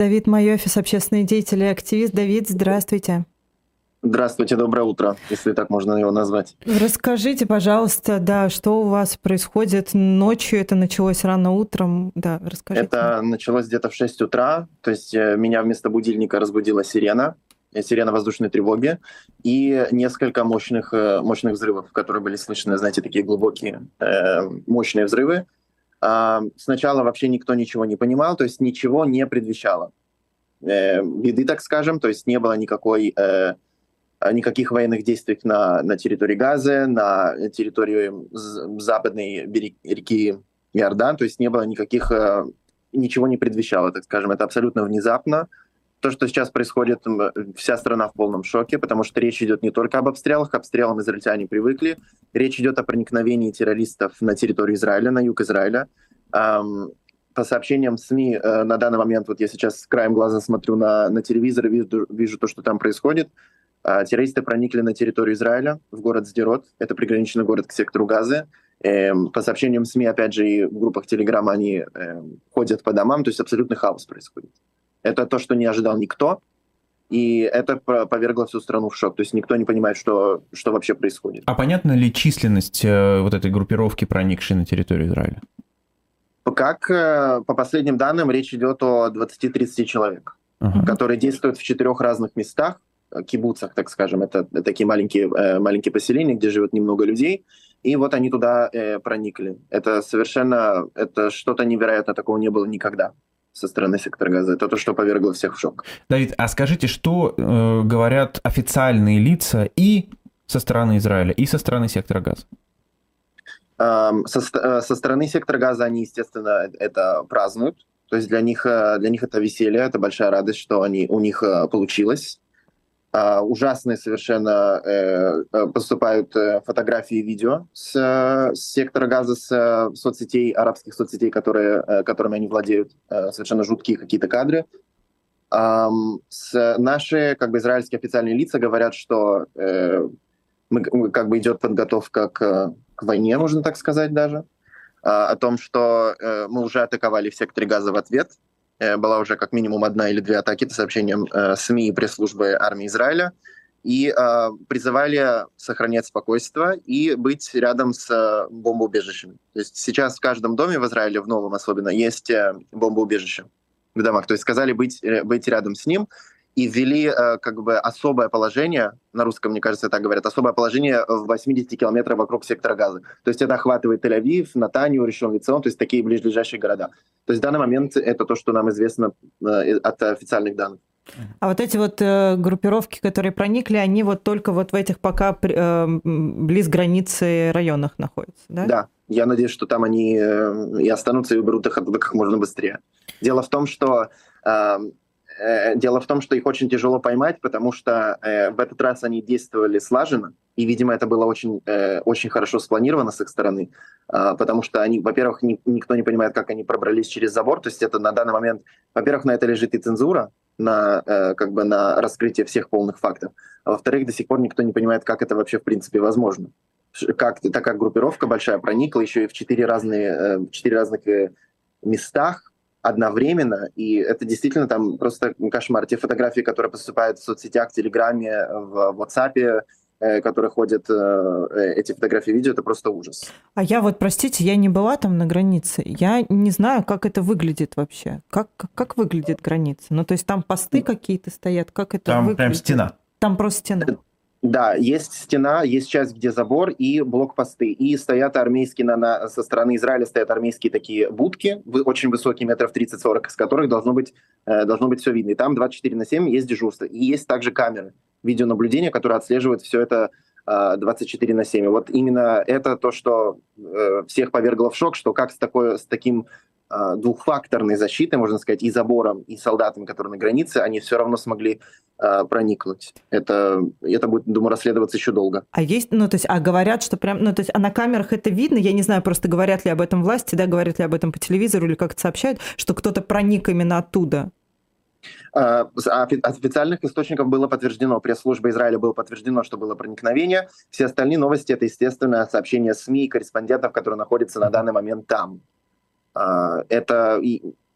Давид Майофис, общественный деятель и активист. Давид, здравствуйте. Здравствуйте, доброе утро, если так можно его назвать. Расскажите, пожалуйста, да, что у вас происходит ночью? Это началось рано утром, да, расскажите. Это началось где-то в 6 утра, то есть э, меня вместо будильника разбудила сирена, э, сирена воздушной тревоги и несколько мощных, э, мощных взрывов, которые были слышны, знаете, такие глубокие, мощные взрывы. Сначала вообще никто ничего не понимал, то есть ничего не предвещало беды, так скажем, то есть не было никакой Э, никаких военных действий на, на территории Газы, на территории западной реки Иордан, то есть не было никаких, э, ничего не предвещало, так скажем, это абсолютно внезапно. То, что сейчас происходит, вся страна в полном шоке, потому что речь идет не только об обстрелах, к обстрелам израильтяне привыкли, речь идет о проникновении террористов на территорию Израиля, на юг Израиля. По сообщениям СМИ э, на данный момент, вот я сейчас краем глаза смотрю на, на телевизор и вижу, вижу то, что там происходит, а, террористы проникли на территорию Израиля, в город Сдерот, это приграничный город к сектору Газы. Эм, по сообщениям СМИ, опять же, и в группах Телеграм они эм, ходят по домам, то есть абсолютный хаос происходит. Это то, что не ожидал никто, и это повергло всю страну в шок. То есть никто не понимает, что, что вообще происходит. А понятна ли численность э, вот этой группировки, проникшей на территорию Израиля? Как э, по последним данным речь идет о 20-30 человек, uh-huh. которые действуют в четырех разных местах кибуцах, так скажем, это такие маленькие, э, маленькие поселения, где живет немного людей, и вот они туда э, проникли. Это совершенно, это что-то невероятное, такого не было никогда со стороны сектора газа. Это то, что повергло всех в шок. Давид, а скажите, что э, говорят официальные лица и со стороны Израиля, и со стороны сектора газа? Эм, со, э, со стороны сектора газа они, естественно, это празднуют. То есть для них, э, для них это веселье, это большая радость, что они, у них получилось. Uh, ужасные совершенно uh, поступают uh, фотографии и видео с, с сектора газа, с соцсетей, арабских соцсетей, которые, которыми они владеют, совершенно жуткие какие-то кадры. С, наши как бы израильские официальные лица говорят, что мы, как бы идет подготовка к, к войне, можно так сказать даже, о том, что мы уже атаковали в секторе газа в ответ, Э, была уже как минимум одна или две атаки по сообщениям э, СМИ и пресс-службы армии Израиля, и э, призывали сохранять спокойствие и быть рядом с э, бомбоубежищами. То есть сейчас в каждом доме в Израиле, в новом особенно, есть э, бомбоубежище в домах. То есть сказали быть, э, быть рядом с ним и ввели э, как бы особое положение, на русском, мне кажется, так говорят, особое положение в 80 километрах вокруг сектора газа. То есть это охватывает Тель-Авив, Натанию, Решон Лицеон, то есть такие ближайшие города. То есть в данный момент это то, что нам известно э, от официальных данных. А вот эти вот э, группировки, которые проникли, они вот только вот в этих пока э, близ границы районах находятся, да? Да, я надеюсь, что там они э, и останутся и уберут их оттуда как можно быстрее. Дело в том, что э, Э, дело в том, что их очень тяжело поймать, потому что э, в этот раз они действовали слаженно, и, видимо, это было очень, э, очень хорошо спланировано с их стороны, э, потому что они, во-первых, ни, никто не понимает, как они пробрались через забор, то есть это на данный момент, во-первых, на это лежит и цензура, на, э, как бы на раскрытие всех полных фактов, а во-вторых, до сих пор никто не понимает, как это вообще в принципе возможно. Как, так как группировка большая проникла еще и в четыре разные, э, в четыре разных э, местах, одновременно, и это действительно там просто кошмар. Те фотографии, которые поступают в соцсетях, в Телеграме, в WhatsApp, э, которые ходят, э, э, эти фотографии, видео, это просто ужас. А я вот, простите, я не была там на границе. Я не знаю, как это выглядит вообще. Как, как, как выглядит граница? Ну, то есть там посты какие-то стоят, как это там выглядит? прям стена. Там просто стена. Да, есть стена, есть часть, где забор и блокпосты. И стоят армейские, на, на, со стороны Израиля стоят армейские такие будки, очень высокие, метров 30-40, с которых должно быть, э, должно быть все видно. И там 24 на 7 есть дежурство. И есть также камеры видеонаблюдения, которые отслеживают все это 24 э, на 7. И вот именно это то, что э, всех повергло в шок, что как с, такой, с таким двухфакторной защитой, можно сказать, и забором, и солдатами, которые на границе, они все равно смогли э, проникнуть. Это, это будет, думаю, расследоваться еще долго. А есть, ну, то есть, а говорят, что прям, ну, то есть, а на камерах это видно, я не знаю, просто говорят ли об этом власти, да, говорят ли об этом по телевизору или как-то сообщают, что кто-то проник именно оттуда? От официальных источников было подтверждено, пресс-служба Израиля было подтверждено, что было проникновение. Все остальные новости — это, естественно, сообщения СМИ и корреспондентов, которые находятся на данный момент там. А, это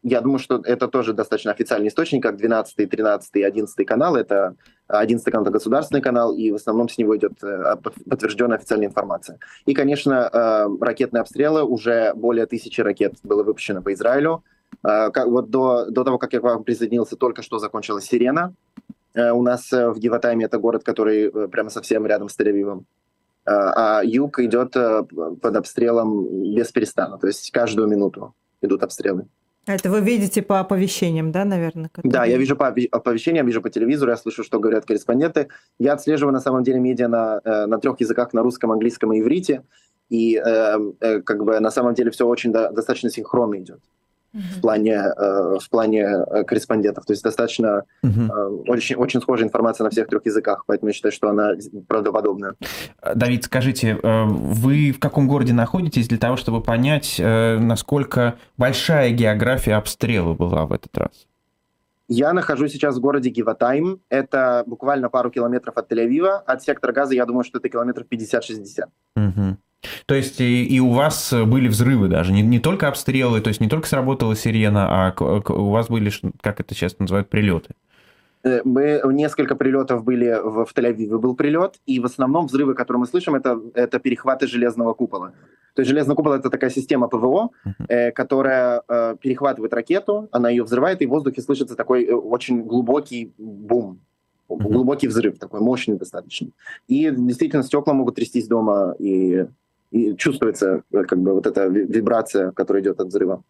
я думаю, что это тоже достаточно официальный источник, как 12, 13 и 11 канал. Это 11 канал – это государственный канал, и в основном с него идет э, подтвержденная официальная информация. И, конечно, э, ракетные обстрелы. Уже более тысячи ракет было выпущено по Израилю. Э, вот до, до того, как я к вам присоединился, только что закончилась «Сирена». У нас в Гиватайме это город, который прямо совсем рядом с Тель-Авивом. А юг идет под обстрелом без перестана, то есть каждую минуту идут обстрелы. Это вы видите по оповещениям, да, наверное? Которые... Да, я вижу по оповещениям, вижу по телевизору, я слышу, что говорят корреспонденты. Я отслеживаю на самом деле медиа на, э, на трех языках, на русском, английском и иврите. И э, э, как бы на самом деле все очень да, достаточно синхронно идет в плане, э, в плане э, корреспондентов. То есть достаточно угу. очень, очень схожая информация на всех трех языках, поэтому я считаю, что она правдоподобная. Давид, скажите, вы в каком городе находитесь для того, чтобы понять, насколько большая география обстрела была в этот раз? Я нахожусь сейчас в городе Гиватайм. Это буквально пару километров от Тель-Авива. От сектора газа, я думаю, что это километров 50-60. Угу. То есть и, и у вас были взрывы даже, не, не только обстрелы, то есть не только сработала сирена, а у вас были, как это сейчас называют, прилеты? Э, мы, несколько прилетов были в, в Тель-Авиве, был прилет, и в основном взрывы, которые мы слышим, это, это перехваты железного купола. То есть железный купол — это такая система ПВО, uh-huh. э, которая э, перехватывает ракету, она ее взрывает, и в воздухе слышится такой э, очень глубокий бум, uh-huh. глубокий взрыв, такой мощный достаточно. И действительно стекла могут трястись дома, и и чувствуется э, как бы вот эта вибрация, которая идет от взрыва.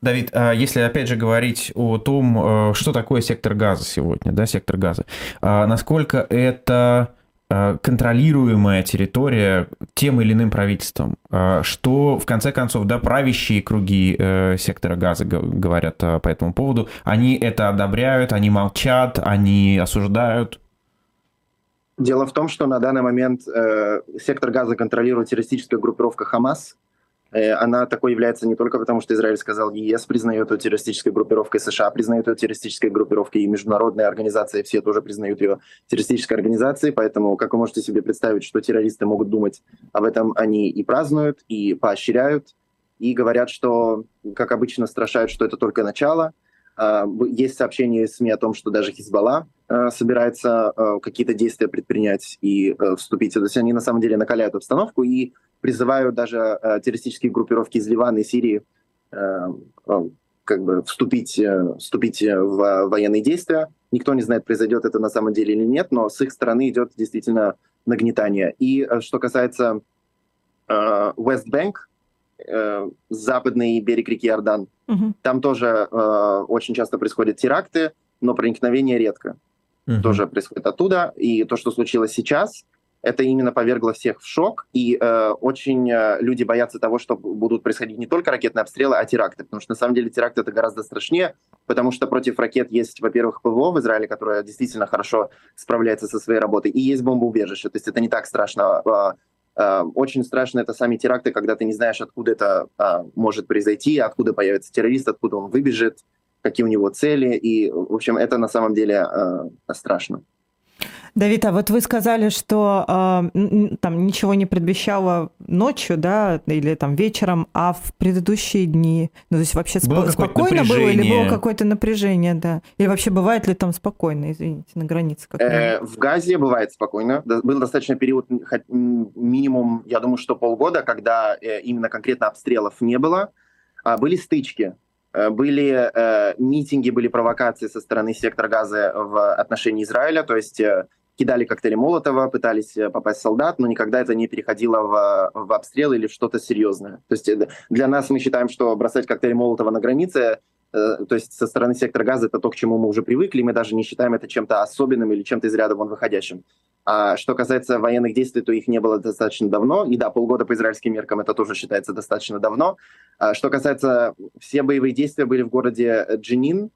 Давид, а если опять же говорить о том, э, что такое сектор газа сегодня, да, сектор газа, а насколько это э, контролируемая территория тем или иным правительством, что, в конце концов, да, правящие круги сектора газа говорят по этому поводу, они это одобряют, они молчат, они осуждают? Дело в том, что на данный момент э, сектор газа контролирует террористическая группировка Хамас. Э, она такой является не только потому, что Израиль сказал, ЕС признает ее террористической группировкой, США признают ее террористической группировкой, и международные организации все тоже признают ее террористической организацией. Поэтому, как вы можете себе представить, что террористы могут думать об этом, они и празднуют, и поощряют, и говорят, что, как обычно, страшают, что это только начало – а, есть сообщения из СМИ о том, что даже Хизбалла собирается а, какие-то действия предпринять и вступить. То есть они на самом деле накаляют обстановку и призывают даже террористические группировки из Ливана и Сирии как бы вступить, вступить в военные действия. Никто не знает, произойдет это на самом деле или нет, но с их стороны идет действительно нагнетание. И что касается Вестбанк, э, западный берег реки Иордан. Угу. Там тоже э, очень часто происходят теракты, но проникновение редко. Угу. Тоже происходит оттуда. И то, что случилось сейчас, это именно повергло всех в шок, и э, очень э, люди боятся того, что будут происходить не только ракетные обстрелы, а теракты, потому что на самом деле теракты это гораздо страшнее, потому что против ракет есть, во-первых, ПВО в Израиле, которое действительно хорошо справляется со своей работой, и есть бомбоубежище, то есть это не так страшно. Э, Э, очень страшно это сами теракты, когда ты не знаешь, откуда это а, может произойти, откуда появится террорист, откуда он выбежит, какие у него цели. И, в общем, это на самом деле а, страшно. Давид, а вот вы сказали, что э, там ничего не предвещало ночью, да, или там вечером, а в предыдущие дни, ну то есть вообще было сп- спокойно было или было какое-то напряжение, да? Или вообще бывает ли там спокойно, извините, на границе? Как э, в Газе бывает спокойно. Был достаточно период, минимум, я думаю, что полгода, когда э, именно конкретно обстрелов не было, а были стычки э, были э, митинги, были провокации со стороны сектора газа в отношении Израиля, то есть э, кидали коктейли Молотова, пытались э, попасть в солдат, но никогда это не переходило в, в обстрел или в что-то серьезное. То есть э, для нас мы считаем, что бросать коктейли Молотова на границе, э, то есть со стороны сектора газа, это то, к чему мы уже привыкли, мы даже не считаем это чем-то особенным или чем-то из ряда вон выходящим. А что касается военных действий, то их не было достаточно давно. И да, полгода по израильским меркам это тоже считается достаточно давно. А что касается, все боевые действия были в городе Джинин,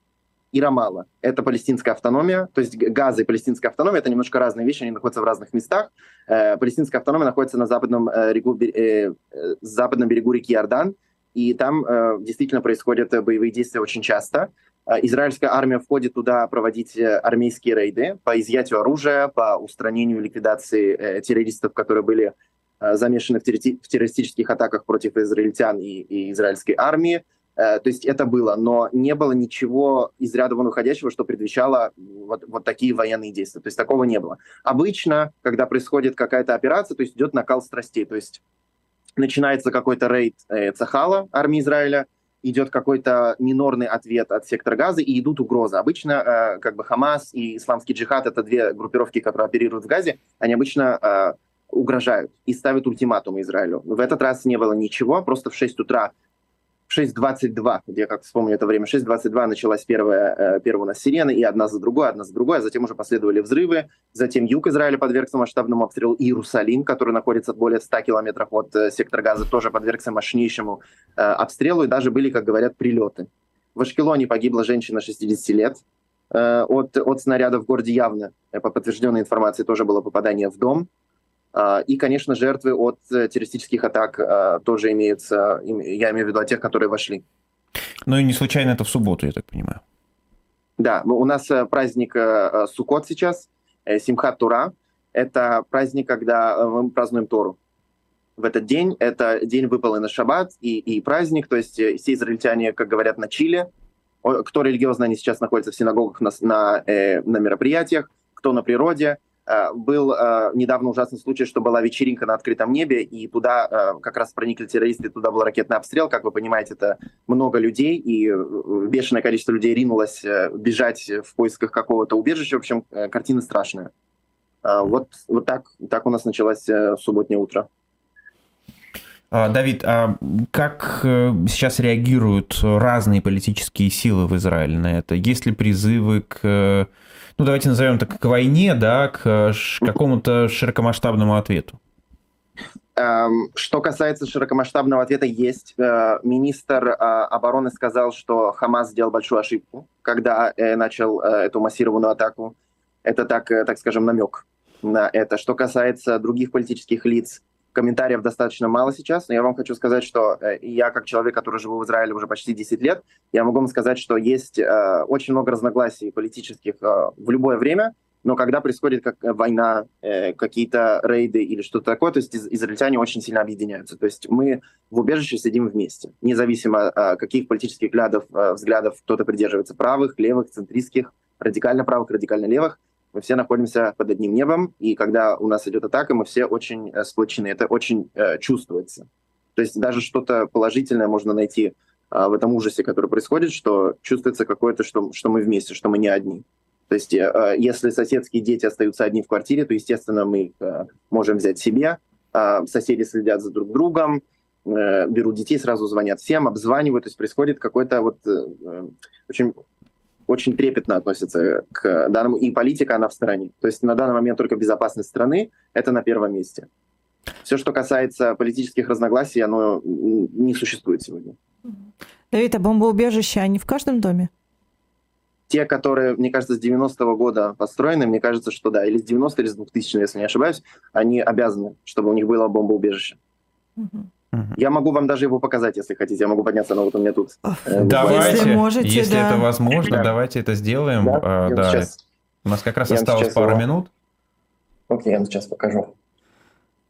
и Рамала. Это палестинская автономия, то есть Газа и палестинская автономия — это немножко разные вещи, они находятся в разных местах. Э, палестинская автономия находится на западном, э, регу, э, э, западном берегу реки Иордан, и там э, действительно происходят боевые действия очень часто. Э, израильская армия входит туда проводить э, армейские рейды по изъятию оружия, по устранению ликвидации э, террористов, которые были замешаны в террористических атаках против израильтян и, и израильской армии. Э, то есть это было, но не было ничего из ряда вон уходящего, что предвещало вот, вот такие военные действия. То есть такого не было. Обычно, когда происходит какая-то операция, то есть идет накал страстей. То есть начинается какой-то рейд э, Цахала, армии Израиля, идет какой-то минорный ответ от сектора Газа и идут угрозы. Обычно э, как бы Хамас и Исламский джихад — это две группировки, которые оперируют в Газе, они обычно э, угрожают и ставят ультиматумы Израилю. В этот раз не было ничего, просто в 6 утра 6.22, я как вспомню это время, 6.22 началась первая, э, первая у нас сирена, и одна за другой, одна за другой, а затем уже последовали взрывы, затем юг Израиля подвергся масштабному обстрелу, Иерусалим, который находится более 100 километров от э, сектора газа, тоже подвергся мощнейшему э, обстрелу, и даже были, как говорят, прилеты. В Ашкелоне погибла женщина 60 лет, от, от снаряда в городе явно, по подтвержденной информации, тоже было попадание в дом. А, и, конечно, жертвы от э, террористических атак а, тоже имеются, я имею в виду о тех, которые вошли. Ну и не случайно это в субботу, я так понимаю. Да, у нас э, праздник э, Сукот сейчас, Симхат Тура. Это праздник, когда мы празднуем Тору. В этот день, это день выпал и на шаббат, и, и праздник, то есть все израильтяне, как говорят, на Чили. Кто религиозно, они сейчас находятся в синагогах на, на, на мероприятиях, кто на природе – Э, был э, недавно ужасный случай, что была вечеринка на открытом небе, и туда э, как раз проникли террористы, туда был ракетный обстрел. Как вы понимаете, это много людей, и бешеное количество людей ринулось бежать в поисках какого-то убежища. В общем, картина страшная. Вот, вот так, так у нас началось субботнее утро. А, Давид, а как сейчас реагируют разные политические силы в Израиле на это? Есть ли призывы к ну давайте назовем так, к войне, да, к какому-то широкомасштабному ответу? Эм, что касается широкомасштабного ответа, есть. Э, министр э, обороны сказал, что Хамас сделал большую ошибку, когда э, начал эту массированную атаку. Это, так, так скажем, намек на это. Что касается других политических лиц, комментариев достаточно мало сейчас, но я вам хочу сказать, что э, я, как человек, который живу в Израиле уже почти 10 лет, я могу вам сказать, что есть э, очень много разногласий политических э, в любое время, но когда происходит как война, э, какие-то рейды или что-то такое, то есть из- израильтяне очень сильно объединяются. То есть мы в убежище сидим вместе, независимо э, каких политических взглядов, э, взглядов кто-то придерживается правых, левых, центристских, радикально правых, радикально левых мы все находимся под одним небом, и когда у нас идет атака, мы все очень э, сплочены. Это очень э, чувствуется. То есть даже что-то положительное можно найти э, в этом ужасе, который происходит, что чувствуется какое-то, что, что мы вместе, что мы не одни. То есть э, если соседские дети остаются одни в квартире, то, естественно, мы их э, можем взять себе. Э, соседи следят за друг другом, э, берут детей, сразу звонят всем, обзванивают. То есть происходит какой-то вот э, э очень очень трепетно относится к данному, и политика, она в стороне. То есть на данный момент только безопасность страны — это на первом месте. Все, что касается политических разногласий, оно не существует сегодня. Давид, а бомбоубежища, они в каждом доме? Те, которые, мне кажется, с 90-го года построены, мне кажется, что да, или с 90 или с 2000 если не ошибаюсь, они обязаны, чтобы у них было бомбоубежище. Угу. Я могу вам даже его показать, если хотите. Я могу подняться, но вот у меня тут. Э, давайте, если, можете, если да. это возможно, да. давайте это сделаем. Да, а, да. Сейчас, у нас как раз осталось пару его... минут. Окей, я вам сейчас покажу.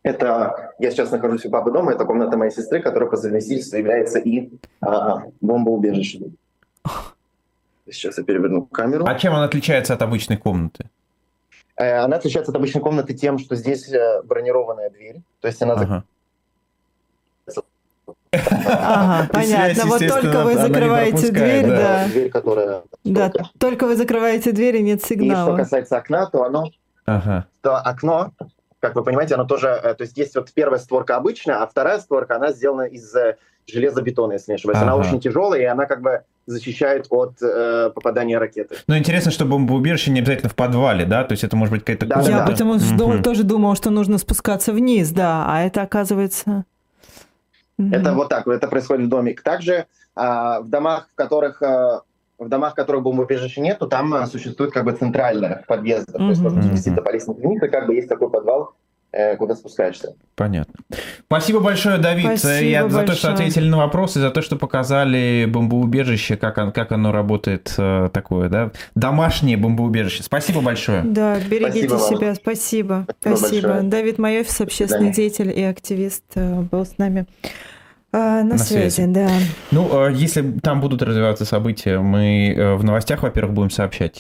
Это я сейчас нахожусь у папы дома. Это комната моей сестры, которая по совместительству является и а, бомбоубежищем. Сейчас я переверну камеру. А чем она отличается от обычной комнаты? Э, она отличается от обычной комнаты тем, что здесь э, бронированная дверь, то есть она ага. Ага, понятно. Вот только вы закрываете дверь, да. Дверь, которая... Да, только вы закрываете дверь, и нет сигнала. И что касается окна, то оно... Ага. То окно, как вы понимаете, оно тоже... Э, то есть есть вот первая створка обычная, а вторая створка, она сделана из э, железобетона, если не ошибаюсь. Ага. Она очень тяжелая, и она как бы защищает от э, попадания ракеты. Ну, интересно, что бомбоубежище не обязательно в подвале, да? То есть это может быть какая-то... Да, Я да, потому что угу. тоже думал, что нужно спускаться вниз, да, а это оказывается... Mm-hmm. Это вот так, это происходит в доме. Также а, в домах, в которых а, в домах, в которых бомбоубежища нету, там а, существует как бы центральная подъезд, mm-hmm. то есть можно спуститься по лестнице вниз, и как бы есть такой подвал, куда спускаешься. Понятно. Спасибо большое, Давид, Спасибо и за большое. то, что ответили на вопросы, за то, что показали бомбоубежище, как, он, как оно работает, э, такое, да, домашнее бомбоубежище. Спасибо большое. Да, берегите спасибо себя, вам. спасибо. Спасибо. спасибо. Давид Маевец, общественный деятель и активист, э, был с нами. На, на связи, связи, да. Ну, если там будут развиваться события, мы, э, в новостях, во-первых, будем сообщать,